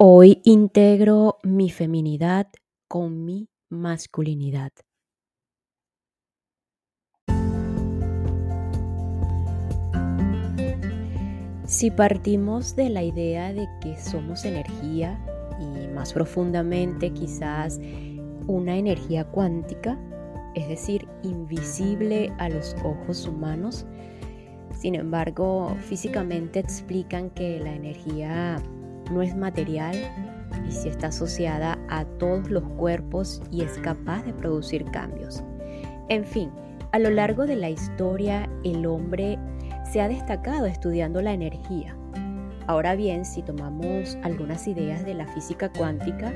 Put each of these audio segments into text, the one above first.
Hoy integro mi feminidad con mi masculinidad. Si partimos de la idea de que somos energía y más profundamente quizás una energía cuántica, es decir, invisible a los ojos humanos, sin embargo, físicamente explican que la energía no es material y si está asociada a todos los cuerpos y es capaz de producir cambios. En fin, a lo largo de la historia el hombre se ha destacado estudiando la energía. Ahora bien, si tomamos algunas ideas de la física cuántica,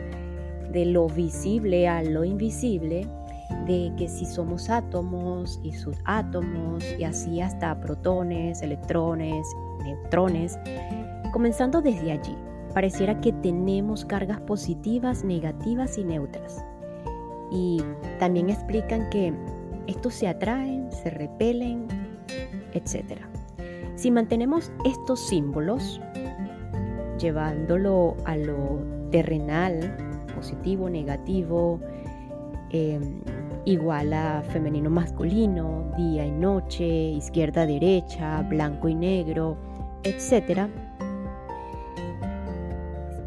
de lo visible a lo invisible, de que si somos átomos y subátomos y así hasta protones, electrones, neutrones, comenzando desde allí pareciera que tenemos cargas positivas, negativas y neutras. Y también explican que estos se atraen, se repelen, etc. Si mantenemos estos símbolos, llevándolo a lo terrenal, positivo, negativo, em, igual a femenino masculino, día y noche, izquierda derecha, blanco y negro, etc.,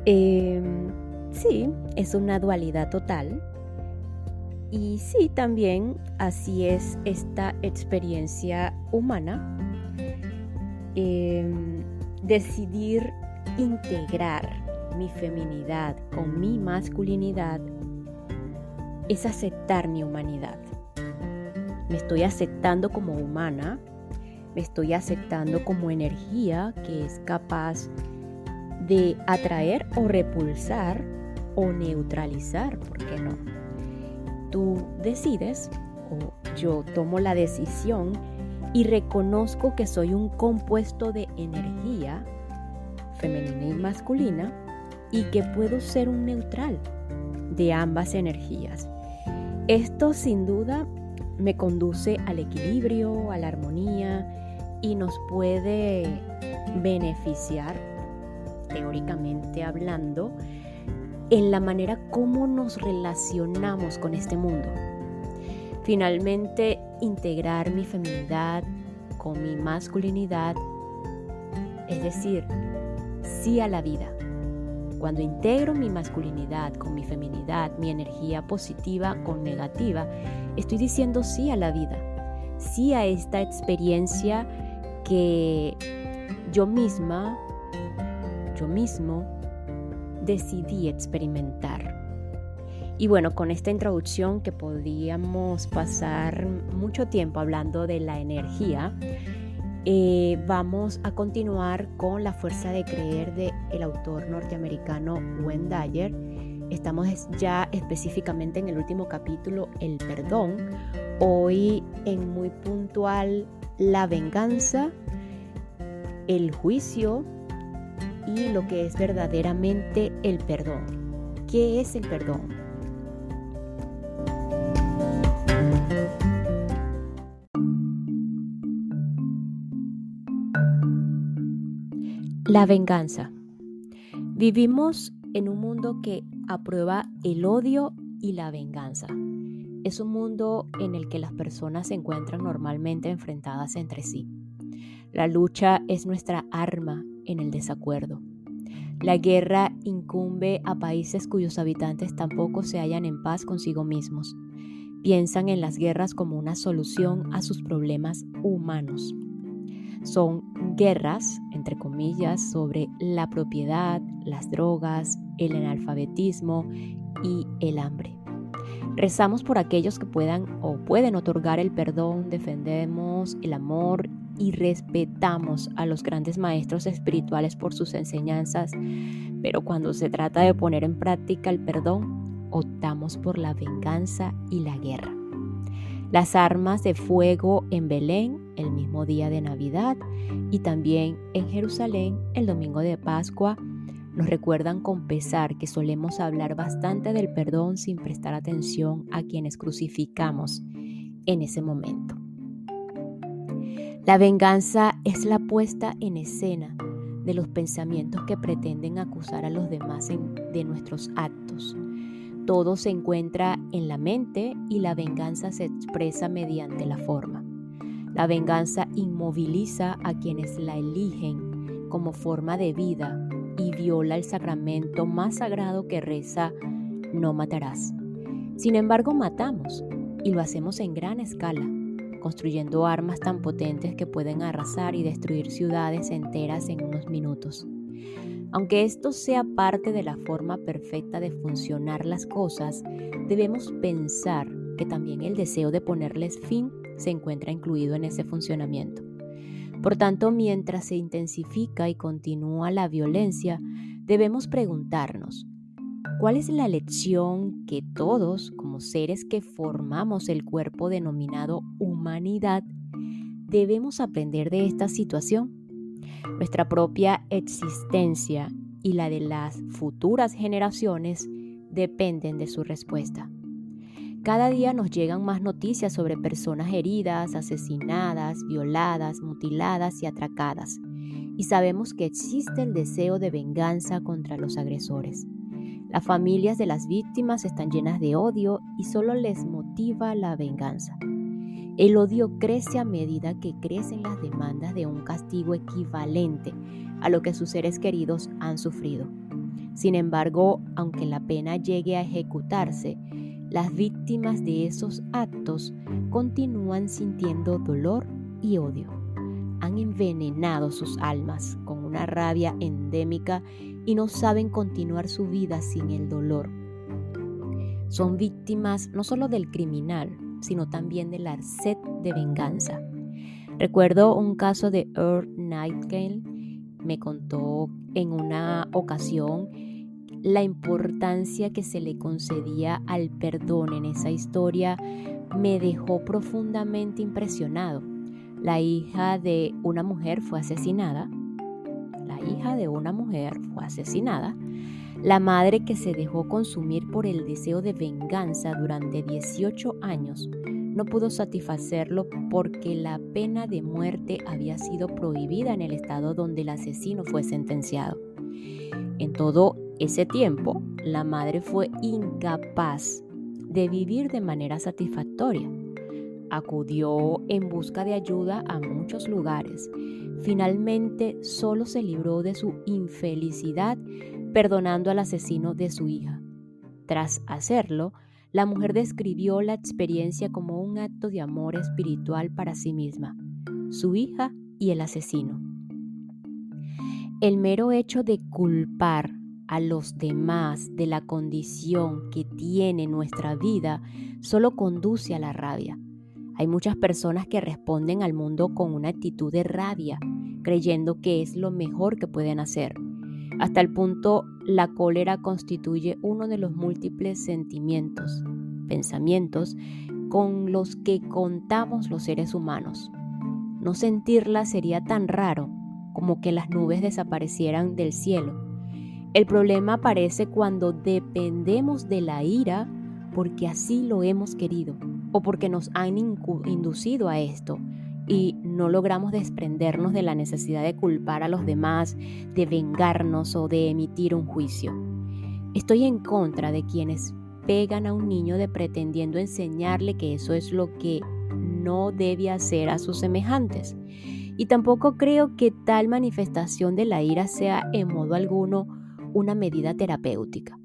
Em, sí, es una dualidad total. Y sí, también así es esta experiencia humana. Em, decidir integrar mi feminidad con mi masculinidad es aceptar mi humanidad. Me estoy aceptando como humana, me estoy aceptando como energía que es capaz de atraer o repulsar o neutralizar, ¿por qué no? Tú decides o yo tomo la decisión y reconozco que soy un compuesto de energía femenina y masculina y que puedo ser un neutral de ambas energías. Esto sin duda me conduce al equilibrio, a la armonía y nos puede beneficiar teóricamente hablando, en la manera como nos relacionamos con este mundo. Finalmente, integrar mi feminidad con mi masculinidad, es decir, sí a la vida. Cuando integro mi masculinidad con mi feminidad, mi energía positiva con negativa, estoy diciendo sí a la vida, sí a esta experiencia que yo misma yo mismo decidí experimentar. Y bueno, con esta introducción que podríamos pasar mucho tiempo hablando de la energía, eh, vamos a continuar con La fuerza de creer de el autor norteamericano Wayne Dyer. Estamos ya específicamente en el último capítulo, el perdón. Hoy en muy puntual, la venganza, el juicio, y lo que es verdaderamente el perdón. ¿Qué es el perdón? La venganza. Vivimos en un mundo que aprueba el odio y la venganza. Es un mundo en el que las personas se encuentran normalmente enfrentadas entre sí. La lucha es nuestra arma en el desacuerdo. La guerra incumbe a países cuyos habitantes tampoco se hallan en paz consigo mismos. Piensan en las guerras como una solución a sus problemas humanos. Son guerras, entre comillas, sobre la propiedad, las drogas, el analfabetismo y el hambre. Rezamos por aquellos que puedan o pueden otorgar el perdón, defendemos el amor y respetamos a los grandes maestros espirituales por sus enseñanzas, pero cuando se trata de poner en práctica el perdón, optamos por la venganza y la guerra. Las armas de fuego en Belén el mismo día de Navidad y también en Jerusalén el domingo de Pascua nos recuerdan con pesar que solemos hablar bastante del perdón sin prestar atención a quienes crucificamos en ese momento. La venganza es la puesta en escena de los pensamientos que pretenden acusar a los demás de nuestros actos. Todo se encuentra en la mente y la venganza se expresa mediante la forma. La venganza inmoviliza a quienes la eligen como forma de vida y viola el sacramento más sagrado que reza, no matarás. Sin embargo, matamos y lo hacemos en gran escala, construyendo armas tan potentes que pueden arrasar y destruir ciudades enteras en unos minutos. Aunque esto sea parte de la forma perfecta de funcionar las cosas, debemos pensar que también el deseo de ponerles fin se encuentra incluido en ese funcionamiento. Por tanto, mientras se intensifica y continúa la violencia, debemos preguntarnos, ¿cuál es la lección que todos, como seres que formamos el cuerpo denominado humanidad, debemos aprender de esta situación? Nuestra propia existencia y la de las futuras generaciones dependen de su respuesta. Cada día nos llegan más noticias sobre personas heridas, asesinadas, violadas, mutiladas y atracadas. Y sabemos que existe el deseo de venganza contra los agresores. Las familias de las víctimas están llenas de odio y solo les motiva la venganza. El odio crece a medida que crecen las demandas de un castigo equivalente a lo que sus seres queridos han sufrido. Sin embargo, aunque la pena llegue a ejecutarse, las víctimas de esos actos continúan sintiendo dolor y odio. Han envenenado sus almas con una rabia endémica y no saben continuar su vida sin el dolor. Son víctimas no solo del criminal, sino también de la sed de venganza. Recuerdo un caso de Earl Nightingale. Me contó en una ocasión la importancia que se le concedía al perdón en esa historia me dejó profundamente impresionado. La hija de una mujer fue asesinada. Hija de una mujer fue asesinada. La madre que se dejó consumir por el deseo de venganza durante 18 años no pudo satisfacerlo porque la pena de muerte había sido prohibida en el estado donde el asesino fue sentenciado. En todo ese tiempo, la madre fue incapaz de vivir de manera satisfactoria. Acudió en busca de ayuda a muchos lugares. Finalmente solo se libró de su infelicidad perdonando al asesino de su hija. Tras hacerlo, la mujer describió la experiencia como un acto de amor espiritual para sí misma, su hija y el asesino. El mero hecho de culpar a los demás de la condición que tiene nuestra vida solo conduce a la rabia. Hay muchas personas que responden al mundo con una actitud de rabia, creyendo que es lo mejor que pueden hacer. Hasta el punto, la cólera constituye uno de los múltiples sentimientos, pensamientos con los que contamos los seres humanos. No sentirla sería tan raro como que las nubes desaparecieran del cielo el problema aparece cuando dependemos de la ira porque así lo hemos querido o porque nos han inducido a esto y no logramos desprendernos de la necesidad de culpar a los demás, de vengarnos o de emitir un juicio. Estoy en contra de quienes pegan a un niño de pretendiendo enseñarle que eso es lo que no debe hacer a sus semejantes. Y tampoco creo que tal manifestación de la ira sea en modo alguno una medida terapéutica.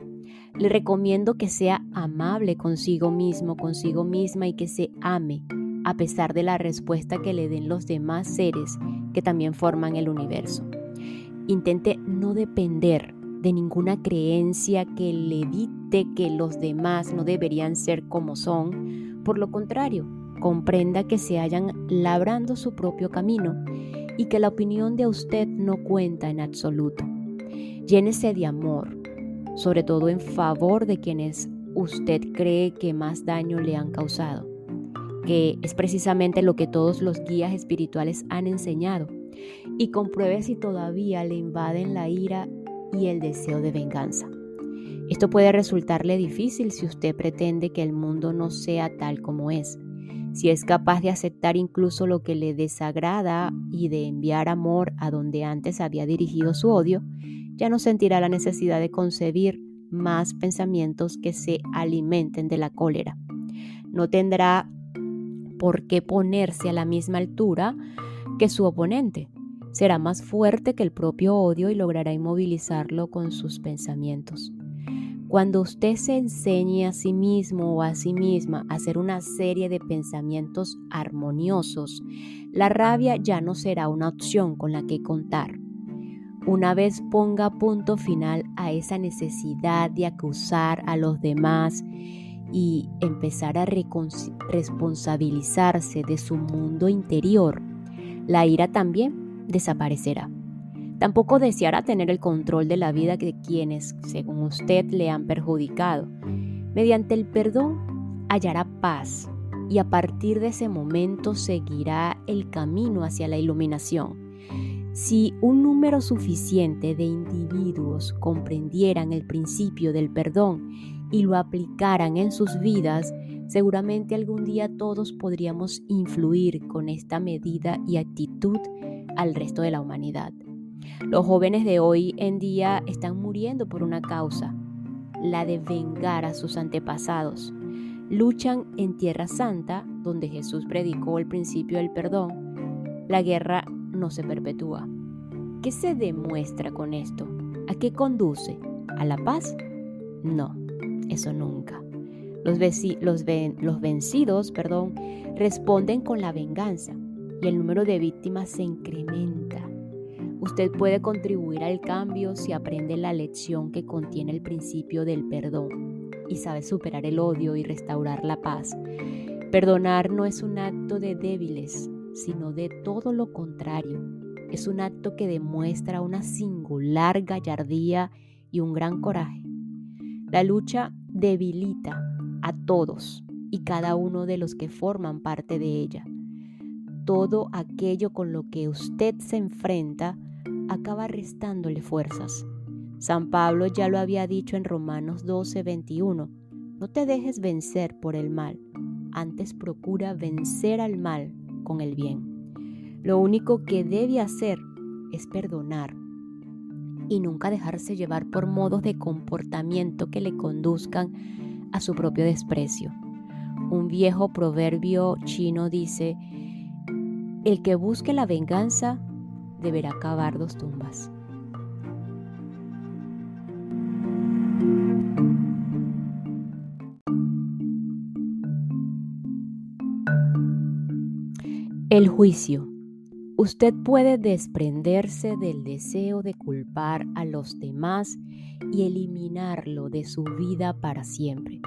Le recomiendo que sea amable consigo mismo, consigo misma y que se ame a pesar de la respuesta que le den los demás seres que también forman el universo. Intente no depender de ninguna creencia que le dicte que los demás no deberían ser como son. Por lo contrario, comprenda que se hayan labrando su propio camino y que la opinión de usted no cuenta en absoluto. Llénese de amor, sobre todo en favor de quienes usted cree que más daño le han causado, que es precisamente lo que todos los guías espirituales han enseñado, y compruebe si todavía le invaden la ira y el deseo de venganza. Esto puede resultarle difícil si usted pretende que el mundo no sea tal como es. si es capaz de aceptar incluso lo que le desagrada y de enviar amor a donde antes había dirigido su odio, ya no sentirá la necesidad de concebir más pensamientos que se alimenten de la cólera. No tendrá por qué ponerse a la misma altura que su oponente. Será más fuerte que el propio odio y logrará inmovilizarlo con sus pensamientos. Cuando usted se enseñe a sí mismo o a sí misma a hacer una serie de pensamientos armoniosos, la rabia ya no será una opción con la que contar. Una vez ponga punto final a esa necesidad de acusar a los demás y empezar a responsabilizarse de su mundo interior, la ira también desaparecerá. Tampoco deseará tener el control de la vida de quienes, según usted, le han perjudicado. Mediante el perdón hallará paz y a partir de ese momento seguirá el camino hacia la iluminación. Si un número suficiente de individuos comprendieran el principio del perdón y lo aplicaran en sus vidas, seguramente algún día todos podríamos influir con esta medida y actitud al resto de la humanidad. Los jóvenes de hoy en día están muriendo por una causa, la de vengar a sus antepasados. Luchan en Tierra Santa, donde Jesús predicó el principio del perdón. La guerra no se perpetúa. ¿Qué se demuestra con esto? ¿A qué conduce? ¿A la paz? No, eso nunca. Los, los, vencidos perdón, responden con la venganza y el número de víctimas se incrementa. Usted puede contribuir al cambio si aprende la lección que contiene el principio del perdón y sabe superar el odio y restaurar la paz. Perdonar no es un acto de débiles, sino de todo lo contrario. Es un acto que demuestra una singular gallardía y un gran coraje. La lucha debilita a todos y cada uno de los que forman parte de ella. Todo aquello con lo que usted se enfrenta acaba restándole fuerzas. San Pablo ya lo había dicho en Romanos 12, 21. No te dejes vencer por el mal, antes procura vencer al mal con el bien. Lo único que debe hacer es perdonar y nunca dejarse llevar por modos de comportamiento que le conduzcan a su propio desprecio. Un viejo proverbio chino dice, el que busque la venganza deberá cavar dos tumbas. El juicio. Usted puede desprenderse del deseo de culpar a los demás y eliminarlo de su vida para siempre.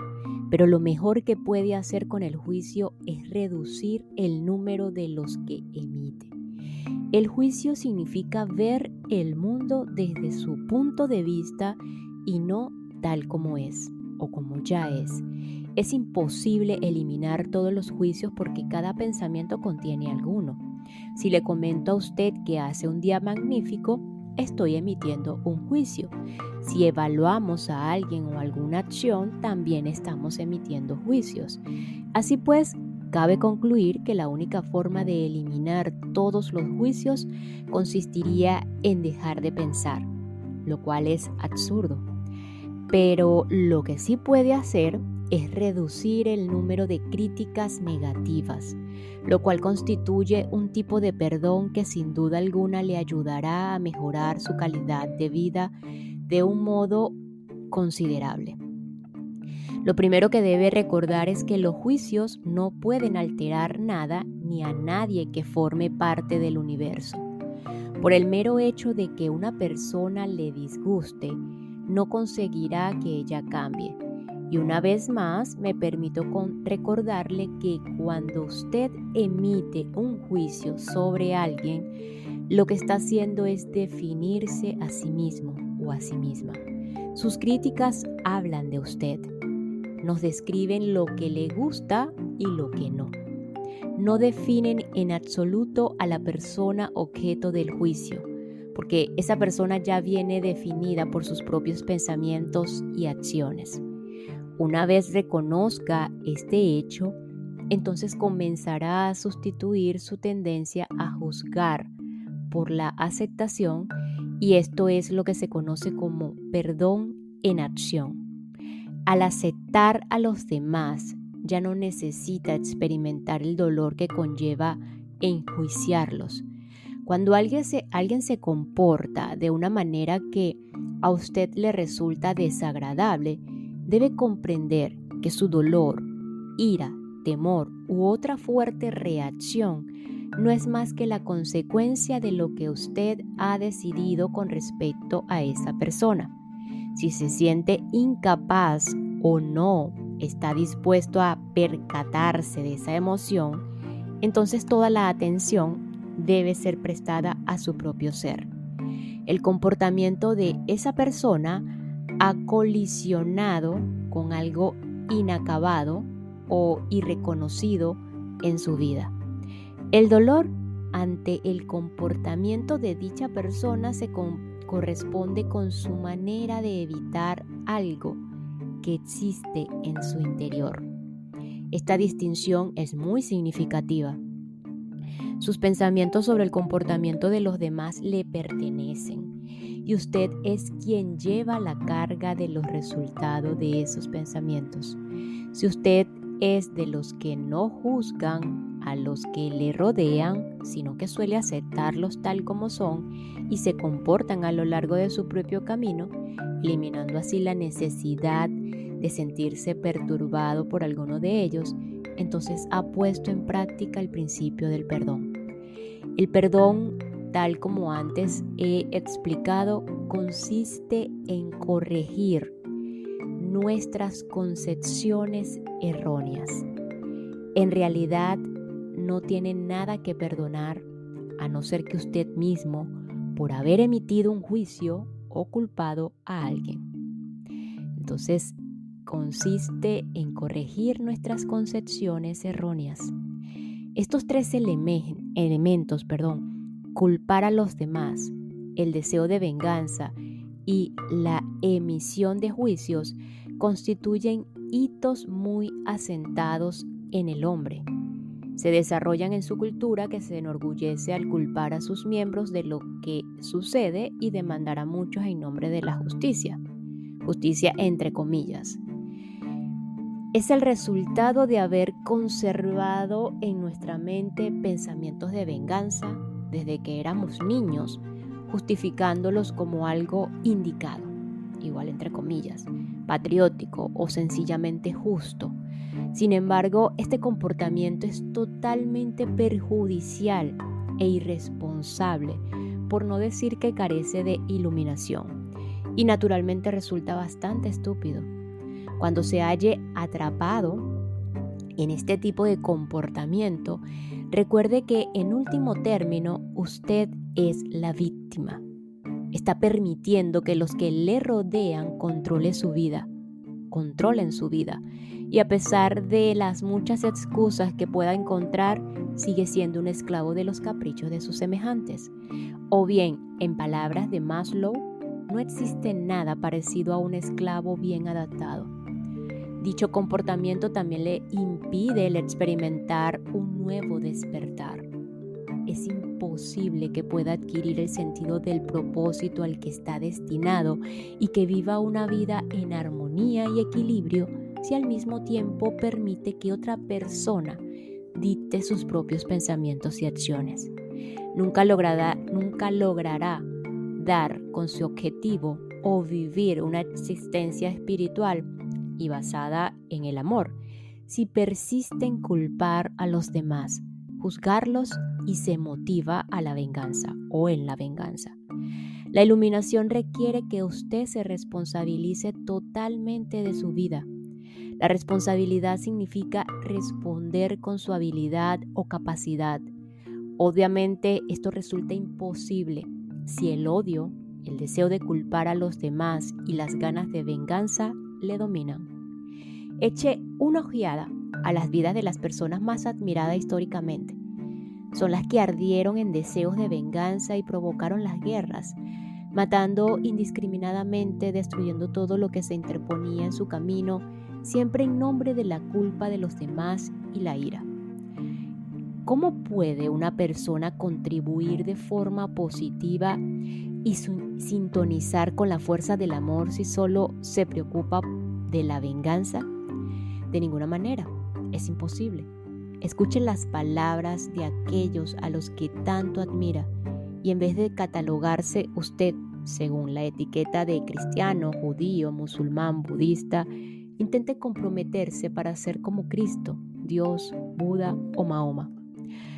Pero lo mejor que puede hacer con el juicio es reducir el número de los que emite. El juicio significa ver el mundo desde su punto de vista y no tal como es o como ya es. Es imposible eliminar todos los juicios porque cada pensamiento contiene alguno. Si le comento a usted que hace un día magnífico, estoy emitiendo un juicio. Si evaluamos a alguien o alguna acción, también estamos emitiendo juicios. Así pues, Cabe concluir que la única forma de eliminar todos los juicios consistiría en dejar de pensar, lo cual es absurdo. Pero lo que sí puede hacer es reducir el número de críticas negativas, lo cual constituye un tipo de perdón que sin duda alguna le ayudará a mejorar su calidad de vida de un modo considerable. Lo primero que debe recordar es que los juicios no pueden alterar nada ni a nadie que forme parte del universo. Por el mero hecho de que una persona le disguste, no conseguirá que ella cambie. Y una vez más me permito recordarle que cuando usted emite un juicio sobre alguien, lo que está haciendo es definirse a sí mismo o a sí misma. Sus críticas hablan de usted nos describen lo que le gusta y lo que no. No definen en absoluto a la persona objeto del juicio, porque esa persona ya viene definida por sus propios pensamientos y acciones. Una vez reconozca este hecho, entonces comenzará a sustituir su tendencia a juzgar por la aceptación y esto es lo que se conoce como perdón en acción. Al aceptar a los demás, ya no necesita experimentar el dolor que conlleva enjuiciarlos. Cuando alguien se, alguien se comporta de una manera que a usted le resulta desagradable, debe comprender que su dolor, ira, temor u otra fuerte reacción no es más que la consecuencia de lo que usted ha decidido con respecto a esa persona. Si se siente incapaz o no está dispuesto a percatarse de esa emoción, entonces toda la atención debe ser prestada a su propio ser. El comportamiento de esa persona ha colisionado con algo inacabado o irreconocido en su vida. El dolor ante el comportamiento de dicha persona se corresponde con su manera de evitar algo que existe en su interior. Esta distinción es muy significativa. Sus pensamientos sobre el comportamiento de los demás le pertenecen y usted es quien lleva la carga de los resultados de esos pensamientos. Si usted es de los que no juzgan a los que le rodean, sino que suele aceptarlos tal como son y se comportan a lo largo de su propio camino, eliminando así la necesidad de sentirse perturbado por alguno de ellos, entonces ha puesto en práctica el principio del perdón. El perdón, tal como antes he explicado, consiste en corregir nuestras concepciones erróneas. En realidad no tiene nada que perdonar a no ser que usted mismo por haber emitido un juicio o culpado a alguien. Entonces, consiste en corregir nuestras concepciones erróneas. Estos tres elementos, perdón, culpar a los demás, el deseo de venganza y la emisión de juicios constituyen hitos muy asentados en el hombre. Se desarrollan en su cultura que se enorgullece al culpar a sus miembros de lo que sucede y demandar a muchos en nombre de la justicia. Justicia entre comillas. Es el resultado de haber conservado en nuestra mente pensamientos de venganza desde que éramos niños, justificándolos como algo indicado, igual entre comillas, patriótico o sencillamente justo. Sin embargo, este comportamiento es totalmente perjudicial e irresponsable, por no decir que carece de iluminación, y naturalmente resulta bastante estúpido. Cuando se halle atrapado en este tipo de comportamiento, recuerde que en último término usted es la víctima está permitiendo que los que le rodean controlen su vida, controlen su vida. Y a pesar de las muchas excusas que pueda encontrar, sigue siendo un esclavo de los caprichos de sus semejantes. O bien, en palabras de Maslow, no existe nada parecido a un esclavo bien adaptado. Dicho comportamiento también le impide el experimentar un nuevo despertar. Es posible que pueda adquirir el sentido del propósito al que está destinado y que viva una vida en armonía y equilibrio si al mismo tiempo permite que otra persona dicte sus propios pensamientos y acciones. Nunca logrará, nunca logrará dar con su objetivo o vivir una existencia espiritual y basada en el amor si persiste en culpar a los demás juzgarlos y se motiva a la venganza o en la venganza. La iluminación requiere que usted se responsabilice totalmente de su vida. La responsabilidad significa responder con su habilidad o capacidad. Obviamente esto resulta imposible si el odio, el deseo de culpar a los demás y las ganas de venganza le dominan. Eche una ojeada a las vidas de las personas más admiradas históricamente. Son las que ardieron en deseos de venganza y provocaron las guerras. matando indiscriminadamente, destruyendo todo lo que se interponía en su camino, siempre en nombre de la culpa de los demás y la ira. ¿Cómo puede una persona contribuir de forma positiva y sintonizar con la fuerza del amor si solo se preocupa de la venganza? De ninguna manera, es imposible. Escuche las palabras de aquellos a los que tanto admira y en vez de catalogarse usted según la etiqueta de cristiano, judío, musulmán, budista, intente comprometerse para ser como Cristo, Dios, Buda o Mahoma.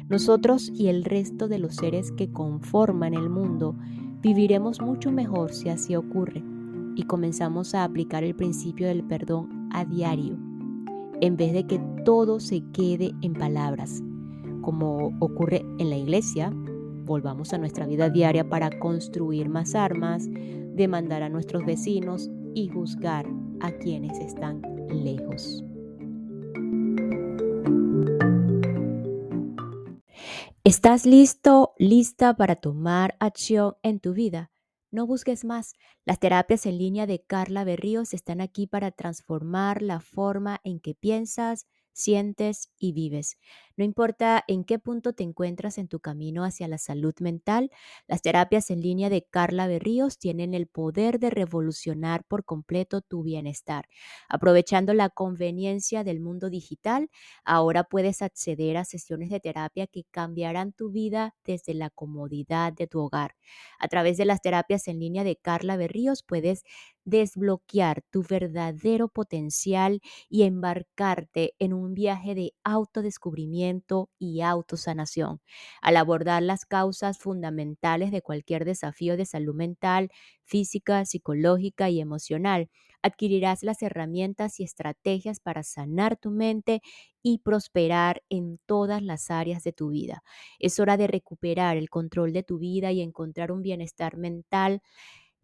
Nosotros y el resto de los seres que conforman el mundo viviremos mucho mejor si así ocurre y comenzamos a aplicar el principio del perdón a diario, en vez de que todo se quede en palabras, como ocurre en la iglesia, volvamos a nuestra vida diaria para construir más armas, demandar a nuestros vecinos y juzgar a quienes están lejos. ¿Estás listo, lista para tomar acción en tu vida? No busques más. Las terapias en línea de Carla Berríos están aquí para transformar la forma en que piensas, sientes y vives. No importa en qué punto te encuentras en tu camino hacia la salud mental, las terapias en línea de Carla Berríos tienen el poder de revolucionar por completo tu bienestar. Aprovechando la conveniencia del mundo digital, ahora puedes acceder a sesiones de terapia que cambiarán tu vida desde la comodidad de tu hogar. A través de las terapias en línea de Carla Berríos puedes desbloquear tu verdadero potencial y embarcarte en un viaje de autodescubrimiento y autosanación. Al abordar las causas fundamentales de cualquier desafío de salud mental, física, psicológica y emocional, adquirirás las herramientas y estrategias para sanar tu mente y prosperar en todas las áreas de tu vida. Es hora de recuperar el control de tu vida y encontrar un bienestar mental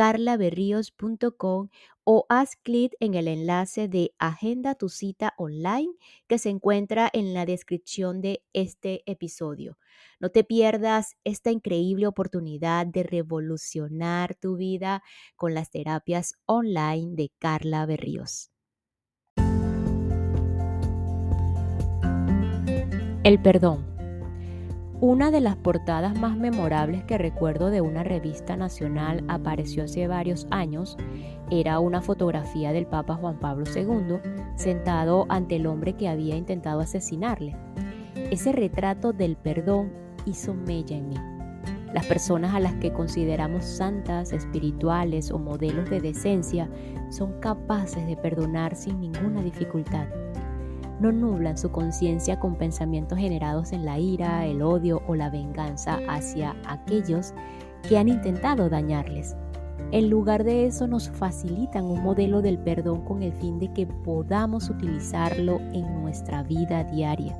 carlaberríos.com o haz clic en el enlace de Agenda tu cita online que se encuentra en la descripción de este episodio. No te pierdas esta increíble oportunidad de revolucionar tu vida con las terapias online de Carla Berríos. El perdón. Una de las portadas más memorables que recuerdo de una revista nacional apareció hace varios años era una fotografía del Papa Juan Pablo II sentado ante el hombre que había intentado asesinarle. Ese retrato del perdón hizo mella en mí. Las personas a las que consideramos santas, espirituales o modelos de decencia son capaces de perdonar sin ninguna dificultad no nublan su conciencia con pensamientos generados en la ira, el odio o la venganza hacia aquellos que han intentado dañarles. En lugar de eso nos facilitan un modelo del perdón con el fin de que podamos utilizarlo en nuestra vida diaria.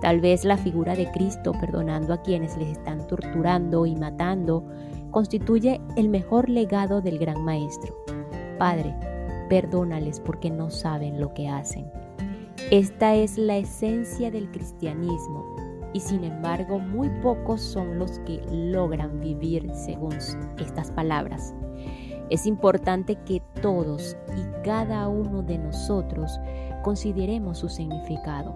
Tal vez la figura de Cristo perdonando a quienes les están torturando y matando constituye el mejor legado del gran Maestro. Padre, perdónales porque no saben lo que hacen. Esta es la esencia del cristianismo y sin embargo muy pocos son los que logran vivir según estas palabras. Es importante que todos y cada uno de nosotros consideremos su significado.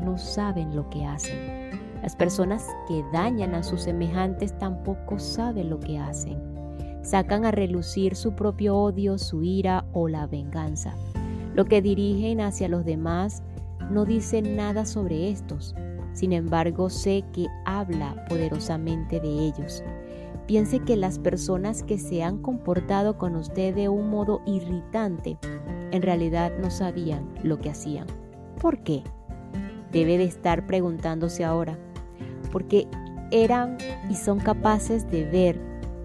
No saben lo que hacen. Las personas que dañan a sus semejantes tampoco saben lo que hacen. Sacan a relucir su propio odio, su ira o la venganza. Lo que dirigen hacia los demás no dice nada sobre estos, sin embargo sé que habla poderosamente de ellos. Piense que las personas que se han comportado con usted de un modo irritante en realidad no sabían lo que hacían. ¿Por qué? Debe de estar preguntándose ahora. Porque eran y son capaces de ver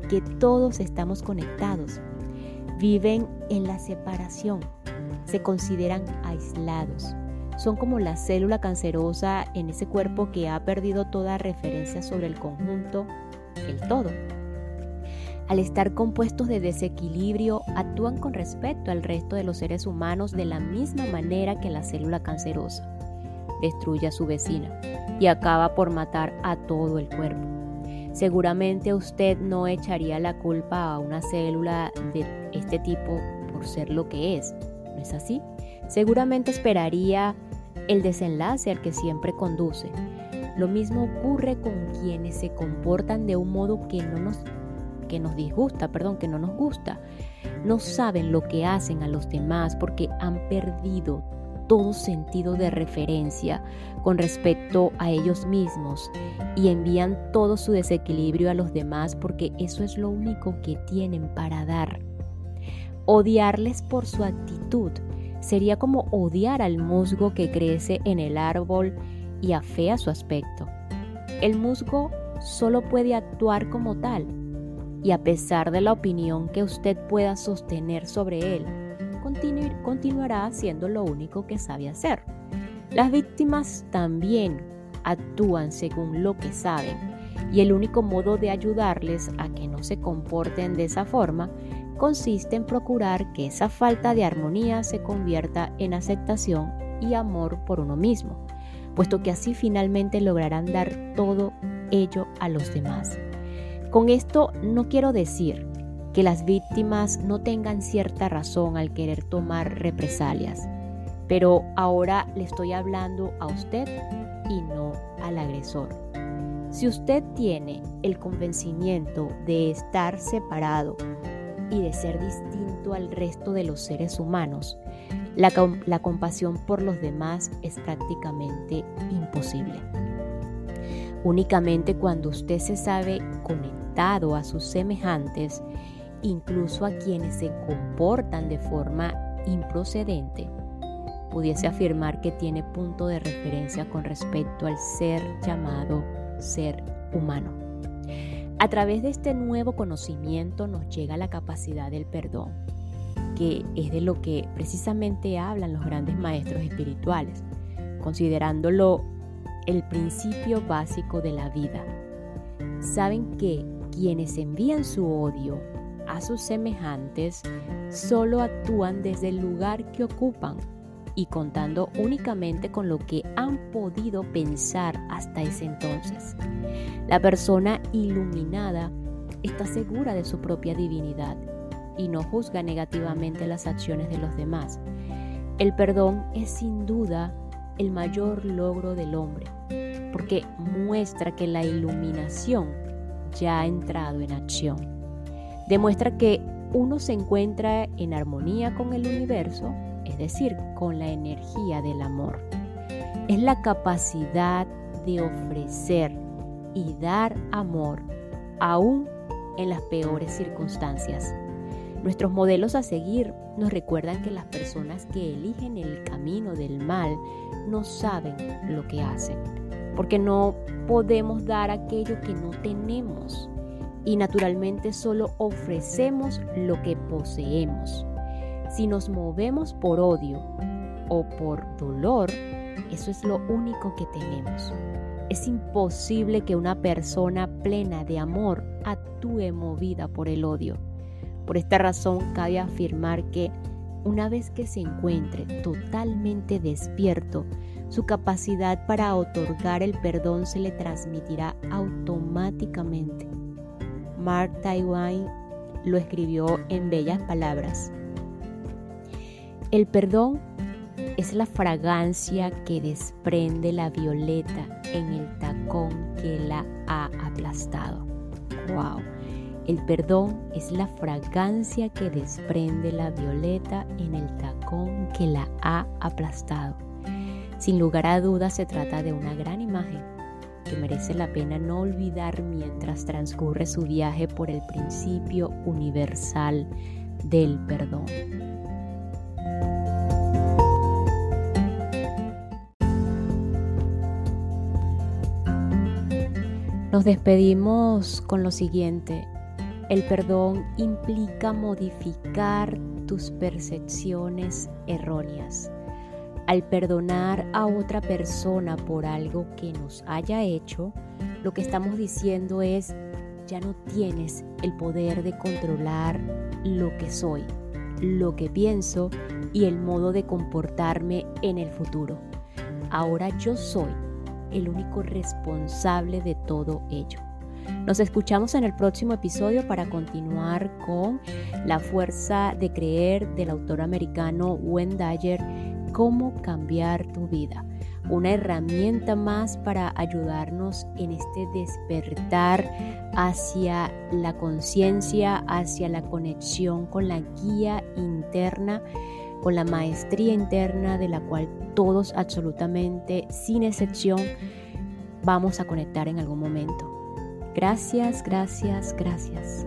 que todos estamos conectados viven en la separación, se consideran aislados. Son como la célula cancerosa en ese cuerpo que ha perdido toda referencia sobre el conjunto, el todo. Al estar compuestos de desequilibrio, actúan con respecto al resto de los seres humanos de la misma manera que la célula cancerosa. Destruye a su vecina y acaba por matar a todo el cuerpo. Seguramente usted no echaría la culpa a una célula de este tipo por ser lo que es, ¿no es así? Seguramente esperaría el desenlace al que siempre conduce. Lo mismo ocurre con quienes se comportan de un modo que no nos que nos disgusta, perdón, que no nos gusta. No saben lo que hacen a los demás porque han perdido todo sentido de referencia con respecto a ellos mismos y envían todo su desequilibrio a los demás porque eso es lo único que tienen para dar. Odiarles por su actitud sería como odiar al musgo que crece en el árbol y afea su aspecto. El musgo solo puede actuar como tal y a pesar de la opinión que usted pueda sostener sobre él, continuará haciendo lo único que sabe hacer. Las víctimas también actúan según lo que saben y el único modo de ayudarles a que no se comporten de esa forma consiste en procurar que esa falta de armonía se convierta en aceptación y amor por uno mismo, puesto que así finalmente lograrán dar todo ello a los demás. Con esto no quiero decir que las víctimas no tengan cierta razón al querer tomar represalias. Pero ahora le estoy hablando a usted y no al agresor. Si usted tiene el convencimiento de estar separado y de ser distinto al resto de los seres humanos, la, compasión por los demás es prácticamente imposible. Únicamente cuando usted se sabe conectado a sus semejantes incluso a quienes se comportan de forma improcedente, pudiese afirmar que tiene punto de referencia con respecto al ser llamado ser humano. A través de este nuevo conocimiento nos llega la capacidad del perdón, que es de lo que precisamente hablan los grandes maestros espirituales, considerándolo el principio básico de la vida. Saben que quienes envían su odio a sus semejantes solo actúan desde el lugar que ocupan y contando únicamente con lo que han podido pensar hasta ese entonces. La persona iluminada está segura de su propia divinidad y no juzga negativamente las acciones de los demás. El perdón es sin duda el mayor logro del hombre, porque muestra que la iluminación ya ha entrado en acción demuestra que uno se encuentra en armonía con el universo, es decir, con la energía del amor. Es la capacidad de ofrecer y dar amor aún en las peores circunstancias. Nuestros modelos a seguir nos recuerdan que las personas que eligen el camino del mal no saben lo que hacen, porque no podemos dar aquello que no tenemos y naturalmente solo ofrecemos lo que poseemos. Si nos movemos por odio o por dolor, eso es lo único que tenemos. Es imposible que una persona plena de amor actúe movida por el odio. Por esta razón cabe afirmar que una vez que se encuentre totalmente despierto, su capacidad para otorgar el perdón se le transmitirá automáticamente Mark Twain lo escribió en bellas palabras. El perdón es la fragancia que desprende la violeta en el tacón que la ha aplastado. ¡Wow! El perdón es la fragancia que desprende la violeta en el tacón que la ha aplastado. Sin lugar a dudas se trata de una gran imagen que merece la pena no olvidar mientras transcurre su viaje por el principio universal del perdón. Nos despedimos con lo siguiente. El perdón implica modificar tus percepciones erróneas. Al perdonar a otra persona por algo que nos haya hecho, lo que estamos diciendo es, ya no tienes el poder de controlar lo que soy, lo que pienso y el modo de comportarme en el futuro. Ahora yo soy el único responsable de todo ello. Nos escuchamos en el próximo episodio para continuar con La fuerza de creer del autor americano Wayne Dyer, cómo cambiar tu vida. Una herramienta más para ayudarnos en este despertar hacia la conciencia, hacia la conexión con la guía interna, con la maestría interna de la cual todos absolutamente, sin excepción, vamos a conectar en algún momento. Gracias, gracias, gracias.